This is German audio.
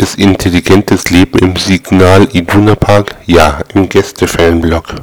es intelligentes Leben im Signal Iduna Park? Ja, im Gäste-Fanblog